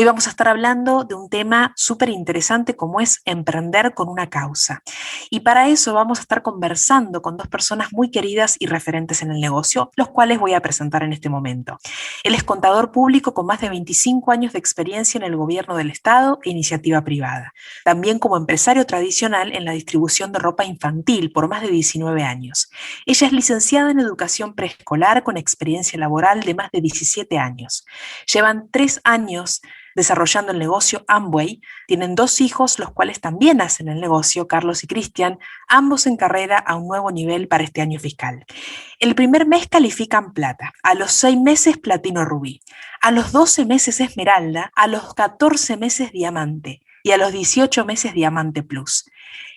Hoy vamos a estar hablando de un tema súper interesante como es emprender con una causa. Y para eso vamos a estar conversando con dos personas muy queridas y referentes en el negocio, los cuales voy a presentar en este momento. Él es contador público con más de 25 años de experiencia en el gobierno del Estado e iniciativa privada. También como empresario tradicional en la distribución de ropa infantil por más de 19 años. Ella es licenciada en educación preescolar con experiencia laboral de más de 17 años. Llevan tres años desarrollando el negocio Amway. Tienen dos hijos, los cuales también hacen el negocio, Carlos y Cristian, ambos en carrera a un nuevo nivel para este año fiscal. El primer mes califican plata, a los seis meses platino rubí, a los 12 meses esmeralda, a los 14 meses diamante y a los 18 meses diamante plus.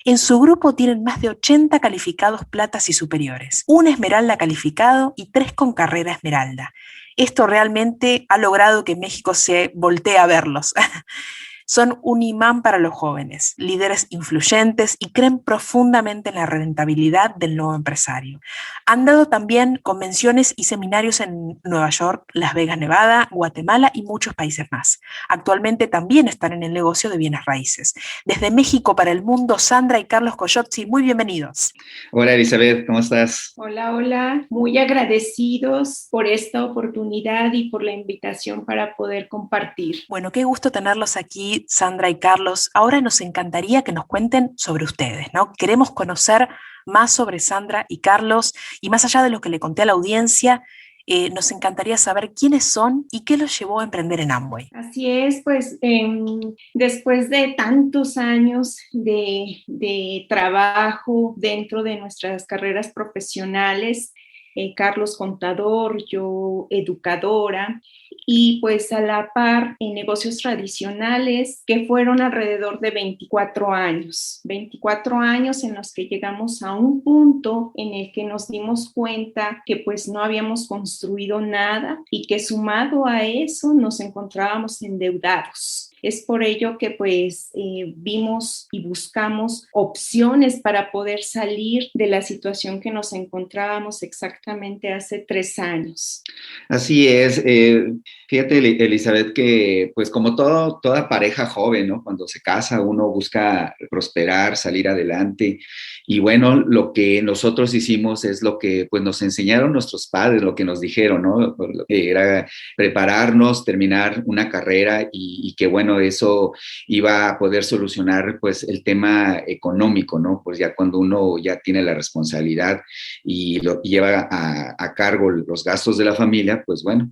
En su grupo tienen más de 80 calificados platas y superiores, un esmeralda calificado y tres con carrera esmeralda esto realmente ha logrado que México se voltee a verlos. Son un imán para los jóvenes, líderes influyentes y creen profundamente en la rentabilidad del nuevo empresario. Han dado también convenciones y seminarios en Nueva York, Las Vegas, Nevada, Guatemala y muchos países más. Actualmente también están en el negocio de bienes raíces. Desde México para el mundo, Sandra y Carlos Coyotzi, muy bienvenidos. Hola Elizabeth, ¿cómo estás? Hola, hola. Muy agradecidos por esta oportunidad y por la invitación para poder compartir. Bueno, qué gusto tenerlos aquí Sandra y Carlos, ahora nos encantaría que nos cuenten sobre ustedes, ¿no? Queremos conocer más sobre Sandra y Carlos y más allá de lo que le conté a la audiencia, eh, nos encantaría saber quiénes son y qué los llevó a emprender en Amway. Así es, pues em, después de tantos años de, de, trabajo dentro de nuestras carreras profesionales, eh, Carlos contador, yo educadora, y pues a la par en negocios tradicionales que fueron alrededor de 24 años, 24 años en los que llegamos a un punto en el que nos dimos cuenta que pues no habíamos construido nada y que sumado a eso nos encontrábamos endeudados. Es por ello que pues eh, vimos y buscamos opciones para poder salir de la situación que nos encontrábamos exactamente hace tres años. Así es. Eh, fíjate, Elizabeth, que pues como todo, toda pareja joven, ¿no? Cuando se casa uno busca prosperar, salir adelante. Y bueno, lo que nosotros hicimos es lo que pues nos enseñaron nuestros padres, lo que nos dijeron, ¿no? Era prepararnos, terminar una carrera y, y bueno, eso iba a poder solucionar pues el tema económico, ¿no? Pues ya cuando uno ya tiene la responsabilidad y lo lleva a, cargo los gastos de la familia, pues bueno,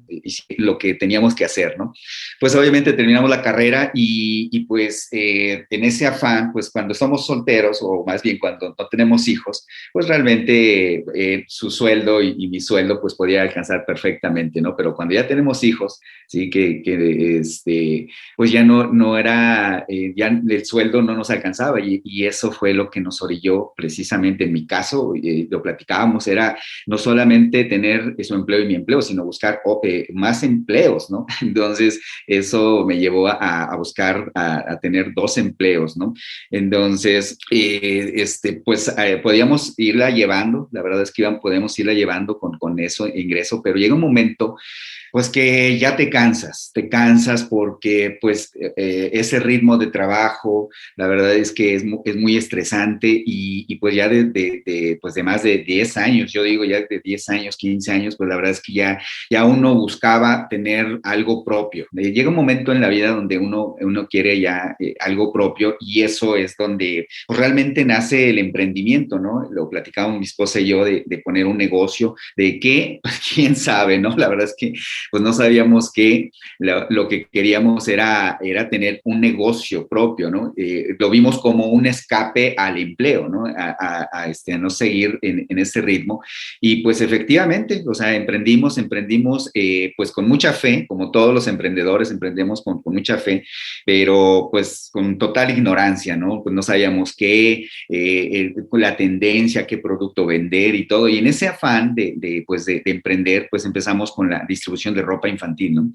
lo que teníamos que hacer, ¿no? Pues obviamente terminamos la carrera y, pues eh, en ese afán, pues cuando somos solteros o más bien cuando no tenemos hijos, pues realmente eh, su sueldo y, mi sueldo pues podía alcanzar perfectamente, ¿no? Pero cuando ya tenemos hijos, sí, que, que este, pues ya no no, era, eh, ya el sueldo no nos alcanzaba y, eso fue lo que nos orilló precisamente en mi caso, eh, lo platicábamos, era no solamente tener su empleo y mi empleo, sino buscar eh, más empleos, ¿no? Entonces, eso me llevó a, buscar, a, tener dos empleos, ¿no? Entonces, este, pues podíamos irla llevando, la verdad es que iban, podemos irla llevando con, con eso ingreso, pero llega un momento pues que ya te cansas, te cansas porque pues e, e, ese ritmo de trabajo, la verdad es que es, es muy estresante y, pues ya de, pues de más de 10 años, yo digo ya de 10 años, 15 años, pues la verdad es que ya, ya uno buscaba tener algo propio. Eh, llega un momento en la vida donde uno, uno quiere ya eh, algo propio y eso es donde pues, realmente nace el emprendimiento, ¿no? Lo platicábamos mi esposa y yo de, poner un negocio, de qué, pues, quién sabe, ¿no? La verdad es que pues no sabíamos que lo, que queríamos era, era tener un negocio propio, ¿no? Eh, lo vimos como un escape al empleo, ¿no? A, este, no seguir en, en, ese ritmo. Y pues efectivamente, o sea, emprendimos, emprendimos eh, pues con mucha fe, como todos los emprendedores, emprendemos con, mucha fe, pero pues con total ignorancia, ¿no? Pues no sabíamos qué, eh, la tendencia, qué producto vender y todo. Y en ese afán de, pues de, de emprender, pues empezamos con la distribución de ropa infantil, ¿no?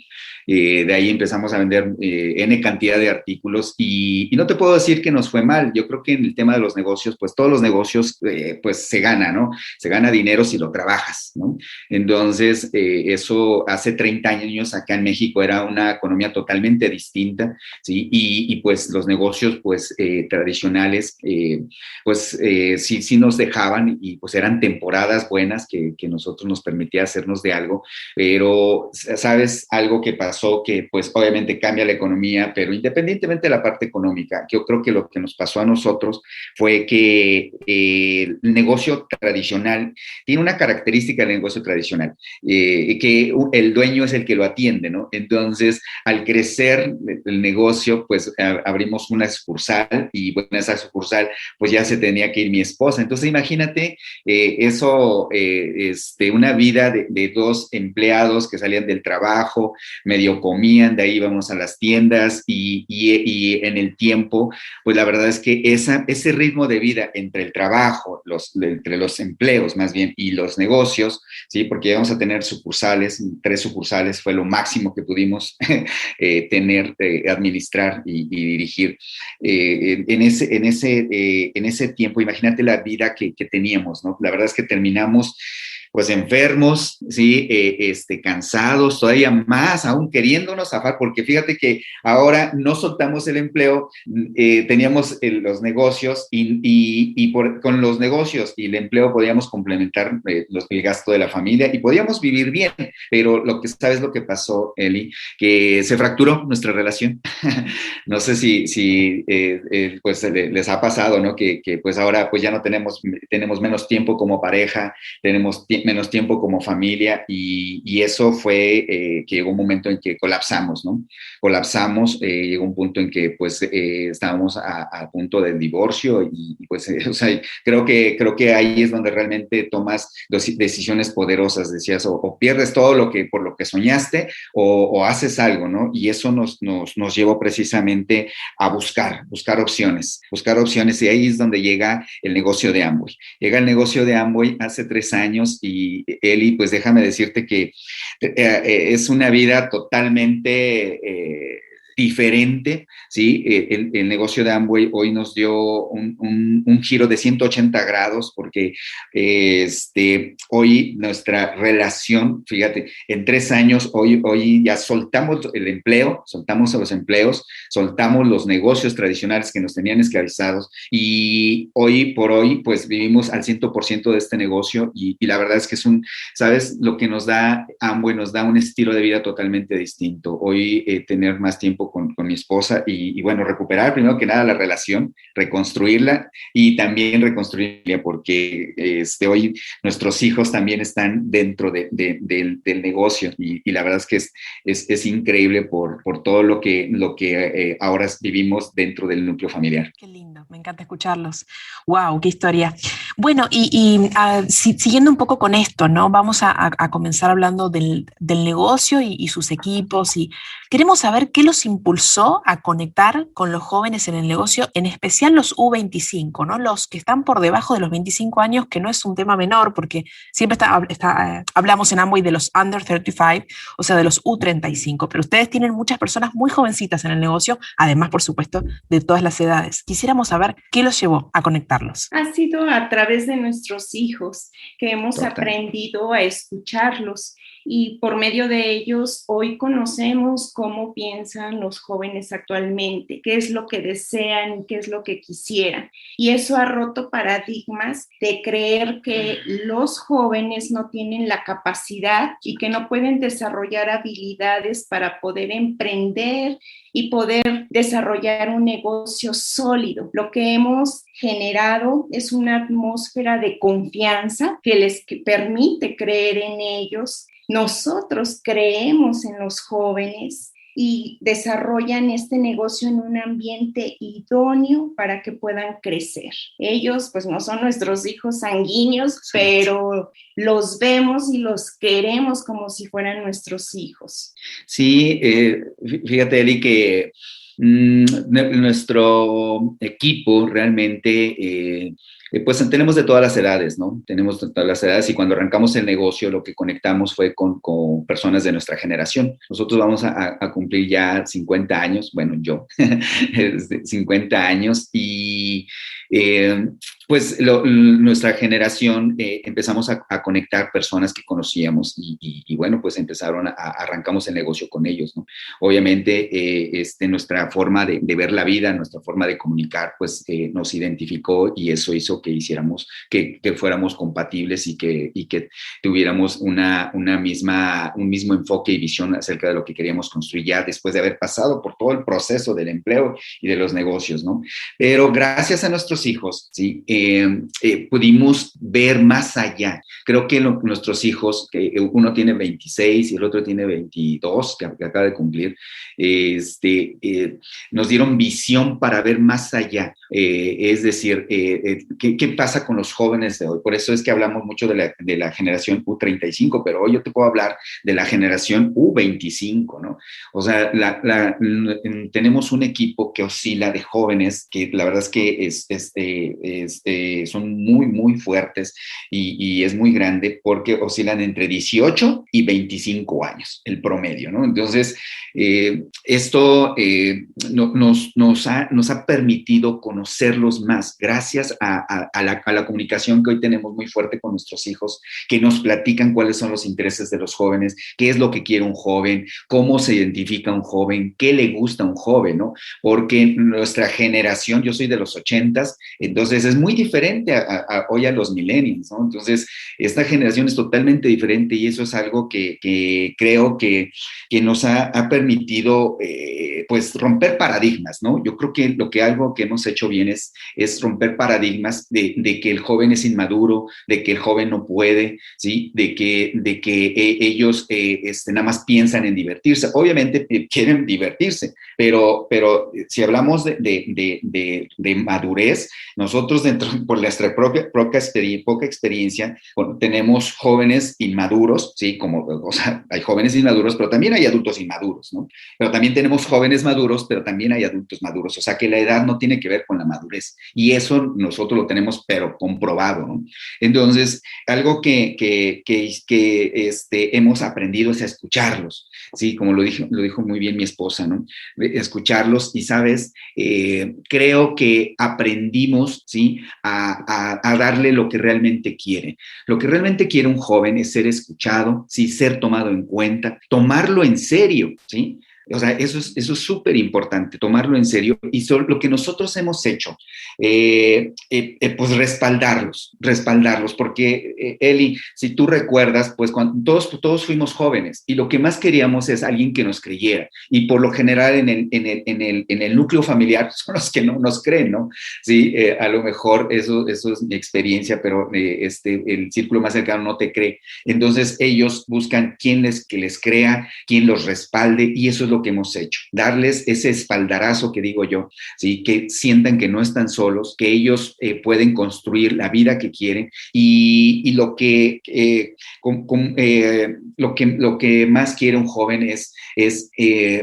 Eh, de ahí empezamos a vender N cantidad de artículos y, no te puedo decir que nos fue mal. Yo creo que en el tema de los negocios, pues todos los negocios, eh, pues se gana, ¿no? Se gana dinero si lo trabajas, ¿no? Entonces, eh, eso hace 30 años acá en México era una economía totalmente distinta, ¿sí? Y, pues los negocios, pues tradicionales, pues sí, sí nos dejaban y pues eran temporadas buenas que, que nosotros nos permitía hacernos de algo, pero sabes algo que pasó que pues obviamente cambia la economía, pero independientemente de la parte económica, yo creo que lo que nos pasó a nosotros fue que eh, el negocio tradicional tiene una característica del negocio tradicional, eh, que el dueño es el que lo atiende, ¿no? Entonces, al crecer el negocio, pues abrimos una sucursal y bueno, esa sucursal, pues ya se tenía que ir mi esposa. Entonces, imagínate eh, eso, este, una vida de, de dos empleados que salían del trabajo, medio comían, de ahí íbamos a las tiendas y, y, en el tiempo, pues la verdad es que esa, ese ritmo de vida entre el trabajo, los, entre los empleos más bien y los negocios, ¿sí? porque íbamos a tener sucursales, tres sucursales fue lo máximo que pudimos eh, tener, eh, administrar y, dirigir. Eh, en, ese, en, ese, en ese tiempo, imagínate la vida que, que teníamos, ¿no? La verdad es que terminamos pues enfermos, ¿sí? Eh, este, cansados, todavía más, aún queriéndonos zafar, porque fíjate que ahora no soltamos el empleo, eh, teníamos eh, los negocios y, y, por, con los negocios y el empleo podíamos complementar los, el gasto de la familia y podíamos vivir bien, pero lo que sabes lo que pasó, Eli, que se fracturó nuestra relación. no sé si, si pues les ha pasado, ¿no? Que, que, pues ahora pues ya no tenemos, tenemos menos tiempo como pareja, tenemos tiempo menos tiempo como familia y, eso fue eh, que llegó un momento en que colapsamos, ¿no? Colapsamos, eh, llegó un punto en que pues eh, estábamos a, punto del divorcio y, pues, o sea, creo que, creo que ahí es donde realmente tomas decisiones poderosas, decías, o, pierdes todo lo que, por lo que soñaste o, o haces algo, ¿no? Y eso nos, nos, nos llevó precisamente a buscar, buscar opciones, buscar opciones y ahí es donde llega el negocio de Amway. Llega el negocio de Amway hace tres años y y Eli, pues déjame decirte que eh, eh, es una vida totalmente eh, diferente, ¿sí? El, el, negocio de Amway hoy nos dio un, giro de 180 grados porque este, hoy nuestra relación, fíjate, en tres años, hoy, hoy ya soltamos el empleo, soltamos los empleos, soltamos los negocios tradicionales que nos tenían esclavizados y hoy por hoy, pues vivimos al 100% de este negocio y, y, la verdad es que es un, ¿sabes? Lo que nos da Amway nos da un estilo de vida totalmente distinto. Hoy eh, tener más tiempo con, mi esposa y, bueno, recuperar primero que nada la relación, reconstruirla y también reconstruirla porque este, hoy nuestros hijos también están dentro de, del, negocio y, la verdad es que es, es, increíble por, por, todo lo que, lo que eh, ahora vivimos dentro del núcleo familiar. Qué lindo, me encanta escucharlos. ¡Wow! ¡Qué historia! Bueno, y, siguiendo un poco con esto, ¿no? Vamos a, comenzar hablando del, del negocio y, y, sus equipos y queremos saber qué los impulsó a conectar con los jóvenes en el negocio, en especial los U25, ¿no? Los que están por debajo de los 25 años, que no es un tema menor, porque siempre está, eh, hablamos en Amway de los under 35, o sea, de los U35, pero ustedes tienen muchas personas muy jovencitas en el negocio, además, por supuesto, de todas las edades. Quisiéramos saber qué los llevó a conectarlos. Ha sido a través de nuestros hijos que hemos Total. aprendido a escucharlos y por medio de ellos hoy conocemos cómo piensan los jóvenes actualmente, qué es lo que desean, qué es lo que quisieran. Y eso ha roto paradigmas de creer que los jóvenes no tienen la capacidad y que no pueden desarrollar habilidades para poder emprender y poder desarrollar un negocio sólido. Lo que hemos generado es una atmósfera de confianza que les permite creer en ellos nosotros creemos en los jóvenes y desarrollan este negocio en un ambiente idóneo para que puedan crecer. Ellos pues no son nuestros hijos sanguíneos, pero los vemos y los queremos como si fueran nuestros hijos. Sí, eh, fíjate Eli que mm, nuestro equipo realmente... Eh, pues tenemos de todas las edades, ¿no? Tenemos de todas las edades y cuando arrancamos el negocio lo que conectamos fue con, personas de nuestra generación. Nosotros vamos a, a cumplir ya 50 años, bueno, yo, 50 años y eh, pues nuestra generación eh, empezamos a, conectar personas que conocíamos y, bueno, pues empezaron a, arrancamos el negocio con ellos, ¿no? Obviamente, eh, este, nuestra forma de, ver la vida, nuestra forma de comunicar, pues nos identificó y eso hizo que hiciéramos, que, que fuéramos compatibles y que, y que tuviéramos una, una misma, un mismo enfoque y visión acerca de lo que queríamos construir ya después de haber pasado por todo el proceso del empleo y de los negocios, ¿no? Pero gracias a nuestros hijos, ¿sí? Eh, eh, pudimos ver más allá. Creo que nuestros hijos, uno tiene 26 y el otro tiene 22, que, acaba de cumplir, este, eh, nos dieron visión para ver más allá. es decir, ¿qué, pasa con los jóvenes de hoy? Por eso es que hablamos mucho de la, de la generación U35, pero hoy yo te puedo hablar de la generación U25, ¿no? O sea, tenemos un equipo que oscila de jóvenes que la verdad es que es, es este, son muy, muy fuertes y, es muy grande porque oscilan entre 18 y 25 años, el promedio, ¿no? Entonces, eh, esto eh, nos, ha permitido conocerlos más gracias a, la, a la comunicación que hoy tenemos muy fuerte con nuestros hijos, que nos platican cuáles son los intereses de los jóvenes, qué es lo que quiere un joven, cómo se identifica un joven, qué le gusta a un joven, ¿no? Porque nuestra generación, yo soy de los ochentas, entonces es muy diferente a, hoy a los millennials, ¿no? Entonces, esta generación es totalmente diferente y eso es algo que, creo que, nos ha, permitido, eh, pues, romper paradigmas, ¿no? Yo creo que lo que algo que hemos hecho bien es, romper paradigmas de, que el joven es inmaduro, de que el joven no puede, ¿sí? De que, de que eh, ellos eh, este, nada más piensan en divertirse. Obviamente quieren divertirse, pero, pero si hablamos de, de madurez, nosotros dentro, por nuestra propia, poca, experiencia, tenemos jóvenes inmaduros, ¿sí? Como, o sea, hay jóvenes inmaduros, pero también hay adultos inmaduros, ¿no? Pero también tenemos jóvenes maduros, pero también hay adultos maduros. O sea, que la edad no tiene que ver con la madurez. Y eso nosotros lo tenemos, pero comprobado, ¿no? Entonces, algo que, que, que, que este, hemos aprendido es a escucharlos, ¿sí? Como lo dijo, lo dijo muy bien mi esposa, ¿no? Escucharlos y, ¿sabes? Eh, creo que aprendimos ¿sí? A, darle lo que realmente quiere. Lo que realmente quiere un joven es ser escuchado, ¿sí? Ser tomado en cuenta, tomarlo en serio, ¿sí? O sea, eso es eso súper importante, tomarlo en serio. Y lo que nosotros hemos hecho, eh, eh, eh, pues respaldarlos, respaldarlos, porque Eli, si tú recuerdas, pues cuando todos, todos fuimos jóvenes y lo que más queríamos es alguien que nos creyera. Y por lo general en el, en el, en el, en el núcleo familiar son los que no nos creen, ¿no? Sí, a lo mejor eso, eso es mi experiencia, pero este, el círculo más cercano no te cree. Entonces ellos buscan quién les, que les crea, quién los respalde y eso es lo que hemos hecho, darles ese espaldarazo que digo yo, ¿sí? que sientan que no están solos, que ellos eh, pueden construir la vida que quieren y, lo, que, eh, eh, lo, que, lo que más quiere un joven es, es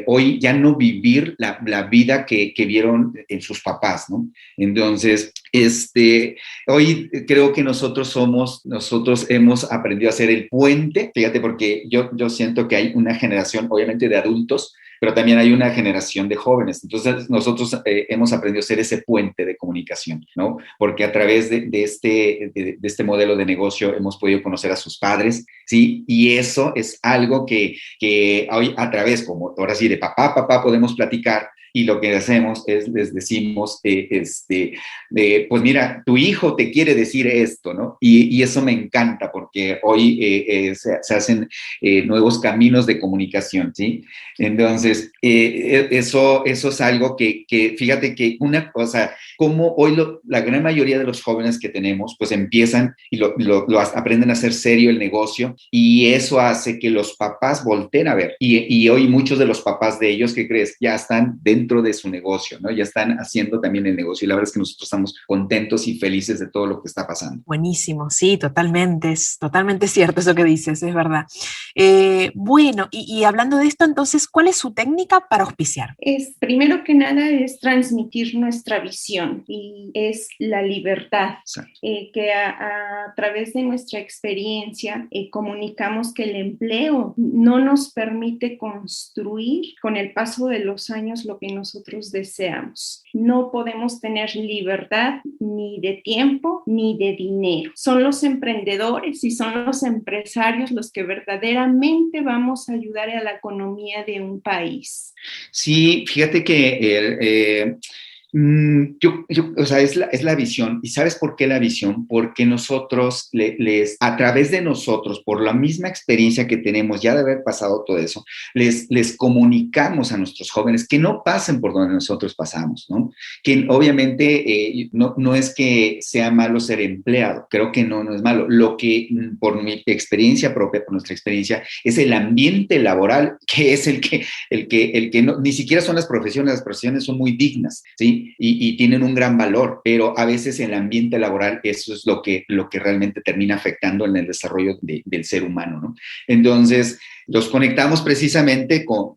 hoy ya no vivir la, la vida que, que, vieron en sus papás, ¿no? Entonces, este, hoy creo que nosotros somos, nosotros hemos aprendido a ser el puente, fíjate, porque yo, yo siento que hay una generación, obviamente, de adultos pero también hay una generación de jóvenes. Entonces, nosotros eh, hemos aprendido a ser ese puente de comunicación, ¿no? Porque a través de, este, de, este modelo de negocio hemos podido conocer a sus padres, ¿sí? Y eso es algo que, que hoy a través, como ahora sí, de papá, papá, podemos platicar y lo que hacemos es les decimos, eh, este, pues mira, tu hijo te quiere decir esto, ¿no? Y, y eso me encanta porque hoy eh, eh, se, se, hacen nuevos caminos de comunicación, ¿sí? Entonces, e, eso, eso es algo que, que, fíjate que una cosa, como hoy lo, la gran mayoría de los jóvenes que tenemos, pues empiezan y lo, lo, lo, aprenden a hacer serio el negocio y eso hace que los papás volteen a ver. Y, y hoy muchos de los papás de ellos, ¿qué crees? Ya están dentro dentro de su negocio, ¿no? Ya están haciendo también el negocio y la verdad es que nosotros estamos contentos y felices de todo lo que está pasando. Buenísimo, sí, totalmente, es totalmente cierto eso que dices, es verdad. Eh, bueno, y, hablando de esto, entonces, ¿cuál es su técnica para auspiciar? Es, primero que nada, es transmitir nuestra visión y es la libertad, eh, que a, través de nuestra experiencia eh, comunicamos que el empleo no nos permite construir con el paso de los años lo que nosotros deseamos. No podemos tener libertad ni de tiempo ni de dinero. Son los emprendedores y son los empresarios los que verdaderamente vamos a ayudar a la economía de un país. Sí, fíjate que el, eh, Mm, yo, o sea, es la, es la visión. ¿Y sabes por qué la visión? Porque nosotros, les, a través de nosotros, por la misma experiencia que tenemos ya de haber pasado todo eso, les, les comunicamos a nuestros jóvenes que no pasen por donde nosotros pasamos, ¿no? Que obviamente eh, no, no es que sea malo ser empleado, creo que no, no es malo. Lo que, mm, por mi experiencia propia, por nuestra experiencia, es el ambiente laboral, que es el que, el que, el que no, ni siquiera son las profesiones, las profesiones son muy dignas, ¿sí? Y, tienen un gran valor, pero a veces en el ambiente laboral eso es lo que, lo que realmente termina afectando en el desarrollo del ser humano, ¿no? Entonces, los conectamos precisamente con,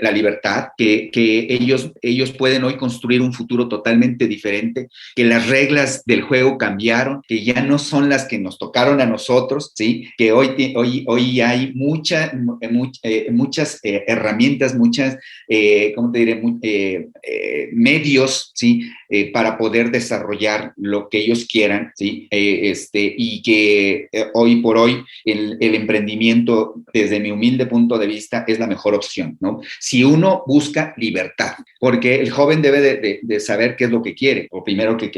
la libertad, que, ellos, ellos pueden hoy construir un futuro totalmente diferente, que las reglas del juego cambiaron, que ya no son las que nos tocaron a nosotros, ¿sí? que hoy, hoy, hoy hay mucha, eh, muchas eh, herramientas, muchas, eh, ¿cómo te diré? medios, ¿sí? Para poder desarrollar lo que ellos quieran, ¿sí? este, y que hoy por hoy el, el emprendimiento desde mi humilde punto de vista, es la mejor opción, ¿no? Si uno busca libertad, porque el joven debe de, saber qué es lo que quiere, o primero que,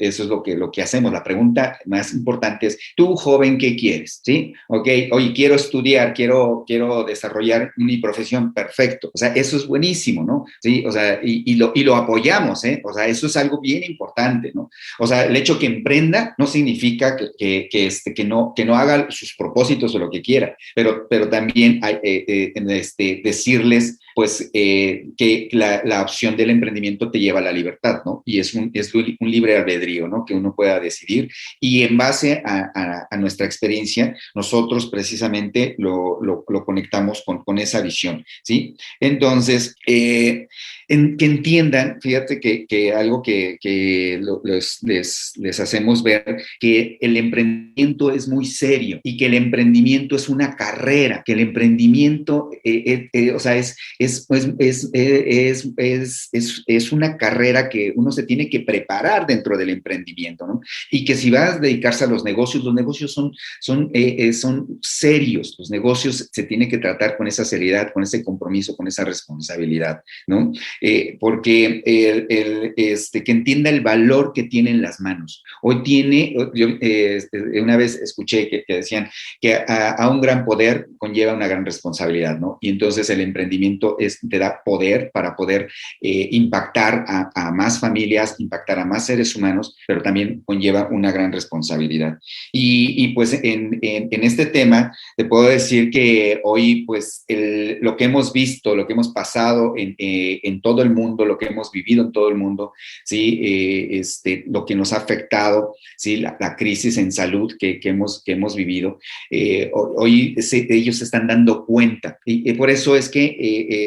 eso es lo que, lo que hacemos. La pregunta más importante es, tú joven, ¿qué quieres? ¿Sí? Ok, oye, quiero estudiar, quiero, quiero desarrollar mi profesión, perfecto. O sea, eso es buenísimo, ¿no? Sí, o sea, y, lo, y lo apoyamos, ¿eh? O sea, eso es algo bien importante, ¿no? O sea, el hecho que emprenda no significa que, este, que, no, que no haga sus propósitos o lo que quiera, pero, pero también también eh, eh, este, decirles pues eh, que la, opción del emprendimiento te lleva a la libertad, ¿no? Y es un, es un libre albedrío, ¿no? Que uno pueda decidir. Y en base a, nuestra experiencia, nosotros precisamente lo, lo, conectamos con, con, esa visión, ¿sí? Entonces, que entiendan, fíjate que, que algo que, que les, les hacemos ver, que el emprendimiento es muy serio y que el emprendimiento es una carrera, que el emprendimiento, eh, eh, o sea, es, es, pues, es, es, es, una carrera que uno se tiene que preparar dentro del emprendimiento, ¿no? Y que si vas a dedicarse a los negocios, los negocios son, son, eh, son serios, los negocios se tienen que tratar con esa seriedad, con ese compromiso, con esa responsabilidad, ¿no? porque el, el, este, que entienda el valor que tiene en las manos. Hoy tiene, yo una vez escuché que, que decían que a, a un gran poder conlleva una gran responsabilidad, ¿no? Y entonces el emprendimiento es, te da poder para poder eh, impactar a, más familias, impactar a más seres humanos, pero también conlleva una gran responsabilidad. Y, pues en, este tema te puedo decir que hoy pues lo que hemos visto, lo que hemos pasado eh, en, todo el mundo, lo que hemos vivido en todo el mundo, ¿sí? Eh, este, lo que nos ha afectado, ¿sí? la, crisis en salud que, hemos, que hemos vivido, hoy ellos se están dando cuenta. Y, por eso es que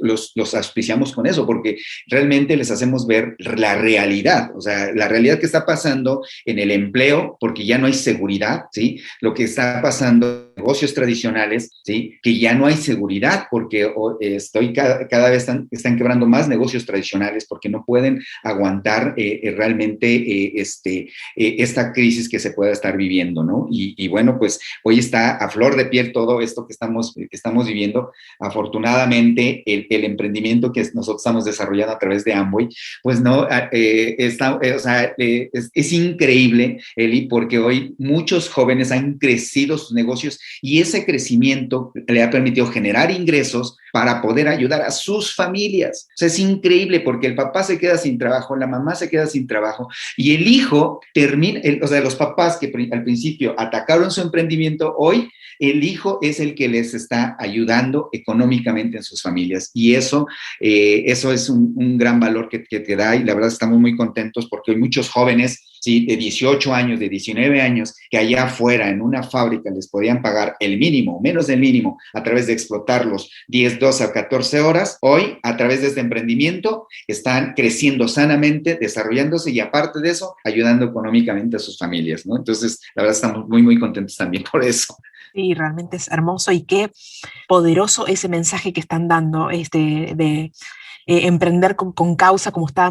los, los auspiciamos con eso, porque realmente les hacemos ver la realidad, o sea, la realidad que está pasando en el empleo, porque ya no hay seguridad, ¿sí? Lo que está pasando negocios tradicionales, ¿sí? Que ya no hay seguridad, porque estoy cada, cada vez están, están, quebrando más negocios tradicionales porque no pueden aguantar eh, realmente este, esta crisis que se pueda estar viviendo, ¿no? Y, bueno, pues hoy está a flor de piel todo esto que estamos, que estamos viviendo. Afortunadamente, el, el, emprendimiento que nosotros estamos desarrollando a través de Amway, pues no, ah, eh, está, eh, o sea, eh, es, increíble, Eli, porque hoy muchos jóvenes han crecido sus negocios y ese crecimiento le ha permitido generar ingresos para poder ayudar a sus familias. O sea, es increíble porque el papá se queda sin trabajo, la mamá se queda sin trabajo y el hijo termina, o sea, los papás que al principio atacaron su emprendimiento, hoy el hijo es el que les está ayudando económicamente en sus familias. Y eso, eh, eso es un, gran valor que, que te da y la verdad estamos muy contentos porque hay muchos jóvenes ¿sí? de 18 años, de 19 años, que allá afuera en una fábrica les podían pagar el mínimo, menos del mínimo, a través de explotarlos 10, 12 o 14 horas, hoy a través de este emprendimiento están creciendo sanamente, desarrollándose y aparte de eso, ayudando económicamente a sus familias, ¿no? Entonces, la verdad estamos muy, muy contentos también por eso. Sí, realmente es hermoso y qué poderoso ese mensaje que están dando este, de eh, emprender con, con, causa, como estábamos